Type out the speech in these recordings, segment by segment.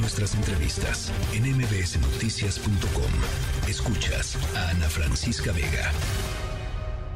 Nuestras entrevistas en mbsnoticias.com. Escuchas a Ana Francisca Vega.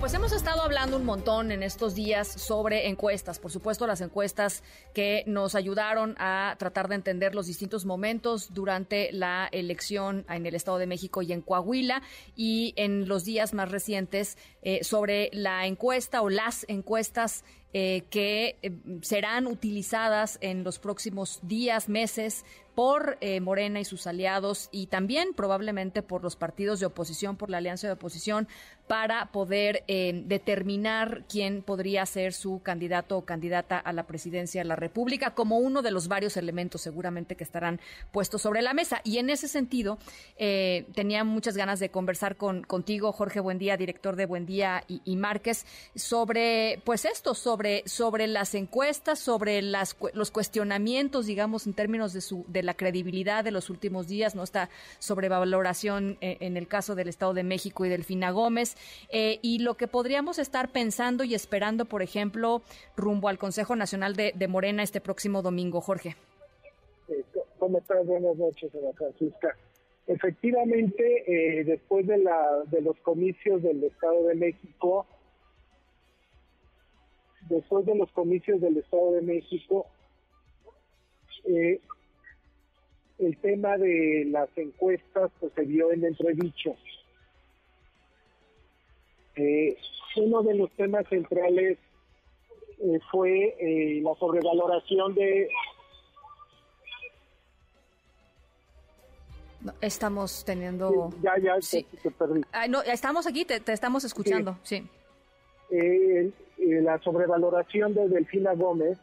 Pues hemos estado hablando un montón en estos días sobre encuestas, por supuesto las encuestas que nos ayudaron a tratar de entender los distintos momentos durante la elección en el Estado de México y en Coahuila y en los días más recientes eh, sobre la encuesta o las encuestas eh, que eh, serán utilizadas en los próximos días, meses por eh, Morena y sus aliados y también probablemente por los partidos de oposición, por la alianza de oposición, para poder determinar quién podría ser su candidato o candidata a la presidencia de la República, como uno de los varios elementos seguramente que estarán puestos sobre la mesa. Y en ese sentido, tenía muchas ganas de conversar con, contigo, Jorge Buendía, director de Buendía y, y Márquez, sobre pues esto, sobre sobre, las encuestas, sobre las, los cuestionamientos, digamos, en términos de, su, de la credibilidad de los últimos días, ¿no? Esta sobrevaloración eh, en el caso del Estado de México y del Fina Gómez, eh, y lo que podríamos estar pensando y esperando, por ejemplo, rumbo al Consejo Nacional de, Morena este próximo domingo. Jorge. Eh, ¿Cómo estás? Buenas noches, Ana Francisca. Efectivamente, después de, la, de los comicios del Estado de México, después de los comicios del Estado de México, eh, el tema de las encuestas pues, se vio en entredicho. Eh, uno de los temas centrales eh, fue la sobrevaloración de... estamos teniendo... ya, ya, sí. te, perdí. no, estamos aquí, te, estamos escuchando, sí. Eh, eh, la sobrevaloración de Delfina Gómez.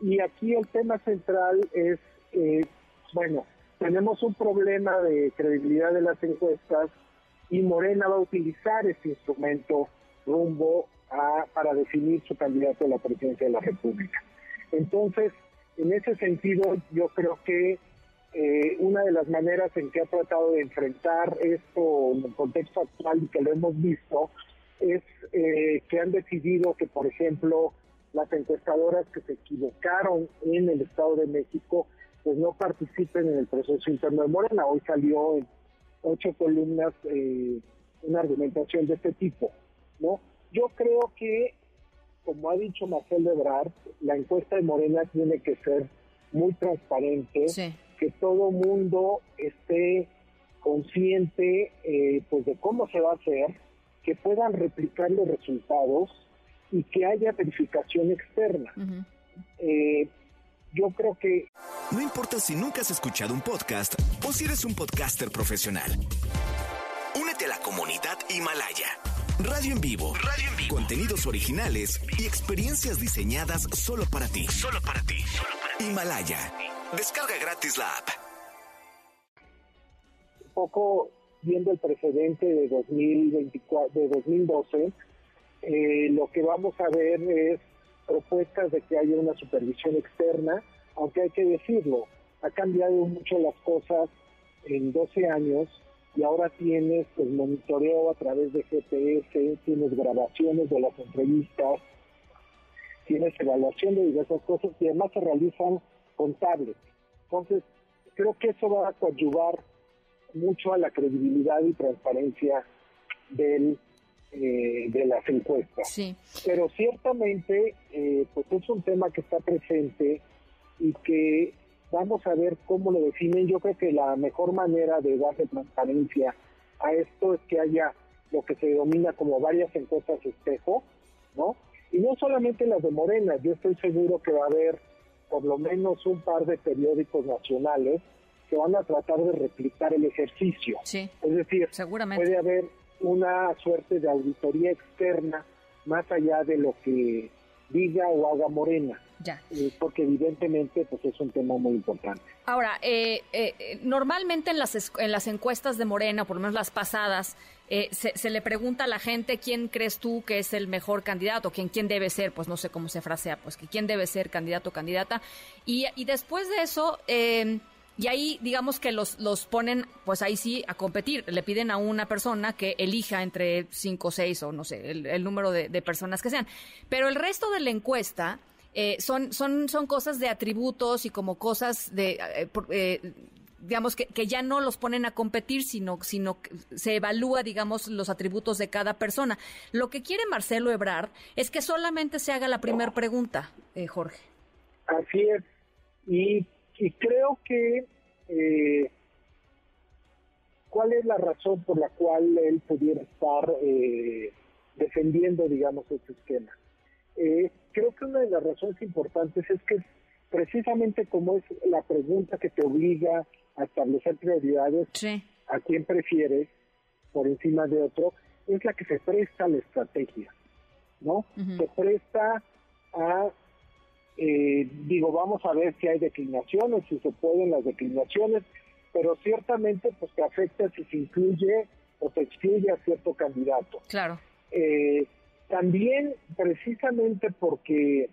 Y aquí el tema central es, eh, bueno, tenemos un problema de credibilidad de las encuestas y Morena va a utilizar este instrumento rumbo a, para definir su candidato a la presidencia de la República. Entonces, en ese sentido, yo creo que eh, una de las maneras en que ha tratado de enfrentar esto en el contexto actual y que lo hemos visto es eh, que han decidido que, por ejemplo, las encuestadoras que se equivocaron en el Estado de México, pues no participen en el proceso interno de Morena. Hoy salió en ocho columnas eh, una argumentación de este tipo, ¿no? Yo creo que, como ha dicho Marcel Ebrard, la encuesta de Morena tiene que ser muy transparente, que todo mundo esté consciente eh, pues de cómo se va a hacer, que puedan replicar los resultados y que haya verificación externa. Eh, yo creo que... No importa si nunca has escuchado un podcast o si eres un podcaster profesional. Únete a la comunidad Himalaya. Radio en vivo. Radio en vivo. Contenidos originales y experiencias diseñadas solo para ti. Solo para ti. Solo para ti. Himalaya. Descarga gratis la app. Un poco viendo el precedente de 2024, de 2012, eh, lo que vamos a ver es propuestas de que haya una supervisión externa, aunque hay que decirlo, ha cambiado mucho las cosas en 12 años y ahora tienes pues, monitoreo a través de GPS, tienes grabaciones de las entrevistas, tienes evaluación de diversas cosas y además se realizan con tablets. Entonces, creo que eso va a coadyuvar mucho a la credibilidad y transparencia del, eh, de las encuestas. Sí. Pero ciertamente, eh, pues es un tema que está presente y que vamos a ver cómo lo definen. Yo creo que la mejor manera de darle transparencia a esto es que haya lo que se denomina como varias encuestas espejo, ¿no? Y no solamente las de Morena, yo estoy seguro que va a haber por lo menos un par de periódicos nacionales que van a tratar de replicar el ejercicio. Sí, es decir, seguramente. puede haber una suerte de auditoría externa más allá de lo que diga o haga Morena. Ya. Eh, porque evidentemente pues es un tema muy importante. Ahora, eh, eh, normalmente en las, en las encuestas de Morena, por lo menos las pasadas, se, se, le pregunta a la gente quién crees tú que es el mejor candidato, quién, quién debe ser, pues no sé cómo se frasea, pues que quién debe ser candidato o candidata. Y, y después de eso, y ahí, digamos que los, los ponen, pues ahí sí, a competir. Le piden a una persona que elija entre cinco o seis o no sé, el, número de, personas que sean. Pero el resto de la encuesta eh, son, son, son cosas de atributos y como cosas de, eh, digamos, que, que, ya no los ponen a competir, sino, sino que se evalúa, digamos, los atributos de cada persona. Lo que quiere Marcelo Ebrard es que solamente se haga la primera pregunta, Jorge. Así es. Y, y creo que ¿Cuál es la razón por la cual él pudiera estar eh, defendiendo, digamos, este esquema? Eh, creo que una de las razones importantes es que precisamente como es la pregunta que te obliga a establecer prioridades, a quién prefieres por encima de otro, es la que se presta a la estrategia, ¿no? Se presta a, eh, digo, vamos a ver si hay declinaciones, si se pueden las declinaciones, pero ciertamente pues te afecta si se incluye o se excluye a cierto candidato. Claro. Eh, también precisamente porque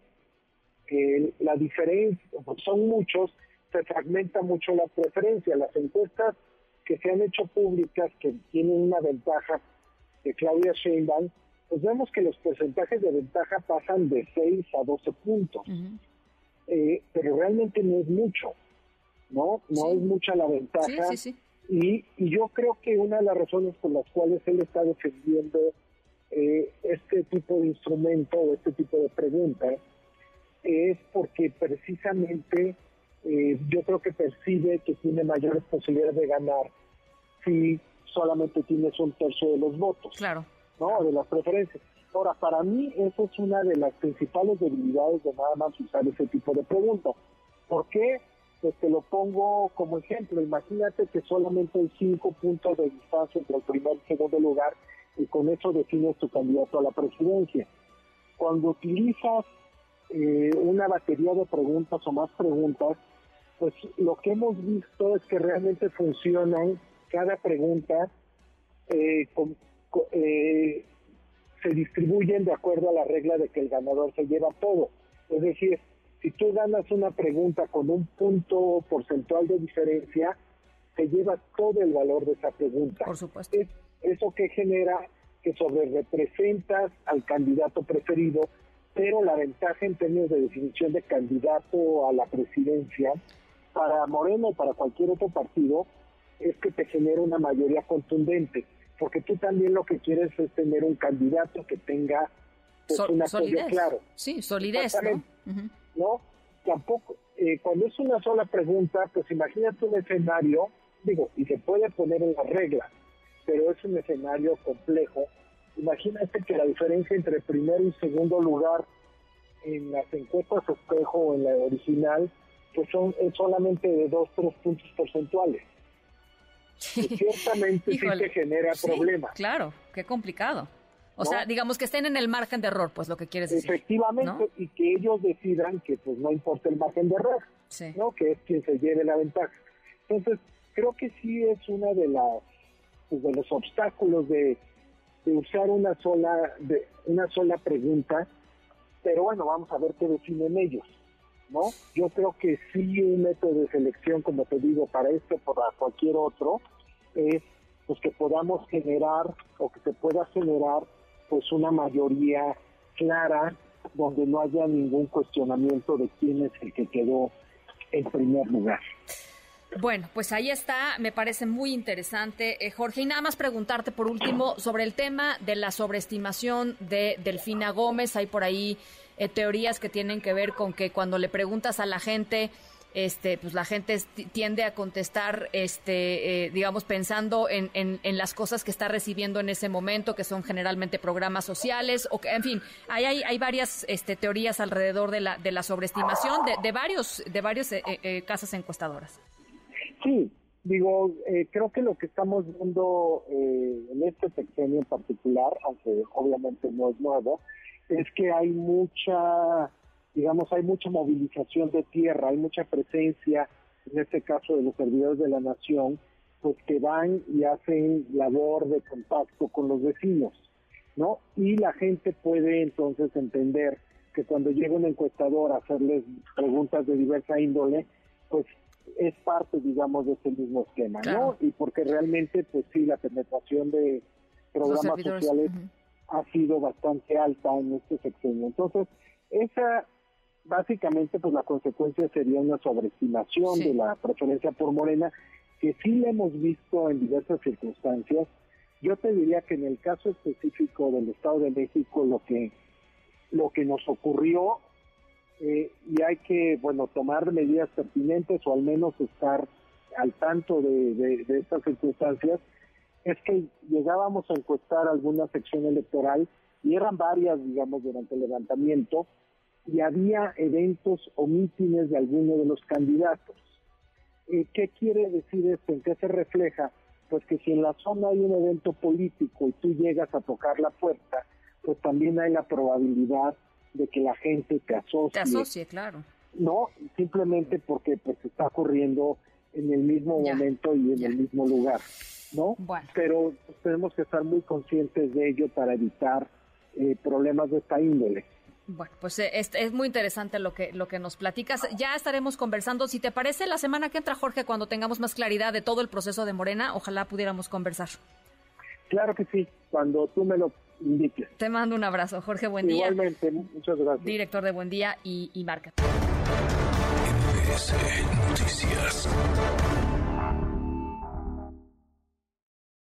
eh, la diferencia, son muchos, se fragmenta mucho la preferencia. Las encuestas que se han hecho públicas que tienen una ventaja de Claudia Sheinbaum, pues vemos que los porcentajes de ventaja pasan de 6 a 12 puntos. Eh, pero realmente no es mucho. ¿no? No es mucha la ventaja. y, y yo creo que una de las razones por las cuales él está defendiendo eh, este tipo de instrumento o este tipo de preguntas es porque precisamente eh, yo creo que percibe que tiene mayores posibilidades de ganar si solamente tienes un tercio de los votos. Claro. ¿no? De las preferencias. Ahora, para mí, eso es una de las principales debilidades de nada más usar ese tipo de preguntas. ¿Por qué? pues te lo pongo como ejemplo. Imagínate que solamente hay cinco puntos de distancia entre el primer y segundo lugar y con eso defines tu candidato a la presidencia. Cuando utilizas eh, una batería de preguntas o más preguntas, pues lo que hemos visto es que realmente funcionan cada pregunta eh, eh, se distribuyen de acuerdo a la regla de que el ganador se lleva todo. Es decir, si tú ganas una pregunta con un punto porcentual de diferencia, te lleva todo el valor de esa pregunta. Por supuesto. Eso que genera que sobre representas al candidato preferido, pero la ventaja en términos de definición de candidato a la presidencia para Moreno o para cualquier otro partido es que te genera una mayoría contundente, porque tú también lo que quieres es tener un candidato que tenga pues, un apoyo claro. Sí, solidez, ¿no? ¿no? Tampoco, eh, cuando es una sola pregunta, pues imagínate un escenario, digo, y se puede poner en la regla, pero es un escenario complejo. Imagínate que la diferencia entre primero y segundo lugar en las encuestas espejo o en la original, pues son es solamente de dos, tres puntos porcentuales. ciertamente sí te genera problemas. Claro, qué complicado. O sea, digamos que estén en el margen de error, pues lo que quieres decir. Efectivamente, y que ellos decidan que pues no importa el margen de error, ¿no? Que es quien se lleve la ventaja. Entonces, creo que sí es una de las pues, de los obstáculos de, usar una sola de una sola pregunta, pero bueno, vamos a ver qué definen ellos. ¿no? Yo creo que sí un método de selección, como te digo, para esto para cualquier otro, es pues que podamos generar o que se pueda generar pues una mayoría clara donde no haya ningún cuestionamiento de quién es el que quedó en primer lugar. Bueno, pues ahí está, me parece muy interesante. Eh, Jorge, y nada más preguntarte por último sobre el tema de la sobreestimación de Delfina Gómez. Hay por ahí eh, teorías que tienen que ver con que cuando le preguntas a la gente este, pues la gente tiende a contestar, este, eh, digamos, pensando en, en, las cosas que está recibiendo en ese momento, que son generalmente programas sociales, o que, en fin, hay varias este, teorías alrededor de la, de la sobreestimación de, de varios, de varios eh, eh, casas encuestadoras. Sí, digo, creo que lo que estamos viendo en este sexenio en particular, aunque obviamente no es nuevo, es que hay mucha digamos, hay mucha movilización de tierra, hay mucha presencia, en este caso de los servidores de la nación, pues que van y hacen labor de contacto con los vecinos, ¿no? Y la gente puede entonces entender que cuando llega un encuestador a hacerles preguntas de diversa índole, pues es parte, digamos, de ese mismo esquema, ¿no? Y porque realmente, pues sí, la penetración de programas sociales ha sido bastante alta en este sexenio. Entonces, esa básicamente pues la consecuencia sería una sobreestimación de la preferencia por Morena, que sí la hemos visto en diversas circunstancias. Yo te diría que en el caso específico del Estado de México lo que lo que nos ocurrió eh, y hay que bueno tomar medidas pertinentes o al menos estar al tanto de, estas circunstancias es que llegábamos a encuestar alguna sección electoral y eran varias digamos durante el levantamiento y había eventos o mítines de alguno de los candidatos. Eh, ¿Qué quiere decir esto? ¿En qué se refleja? Pues que si en la zona hay un evento político y tú llegas a tocar la puerta, pues también hay la probabilidad de que la gente te asocie. Te asocie, claro. No, simplemente porque pues está ocurriendo en el mismo momento y en el mismo lugar, ¿no? Pero pues, tenemos que estar muy conscientes de ello para evitar eh, problemas de esta índole. Bueno, pues eh, es, es, muy interesante lo que, lo que nos platicas. Ya estaremos conversando. Si te parece, la semana que entra, Jorge, cuando tengamos más claridad de todo el proceso de Morena, ojalá pudiéramos conversar. Claro que sí, cuando tú me lo Te mando un abrazo, Jorge. Buen día. Igualmente, muchas gracias. Director de Buen Día y, y Marca. Noticias.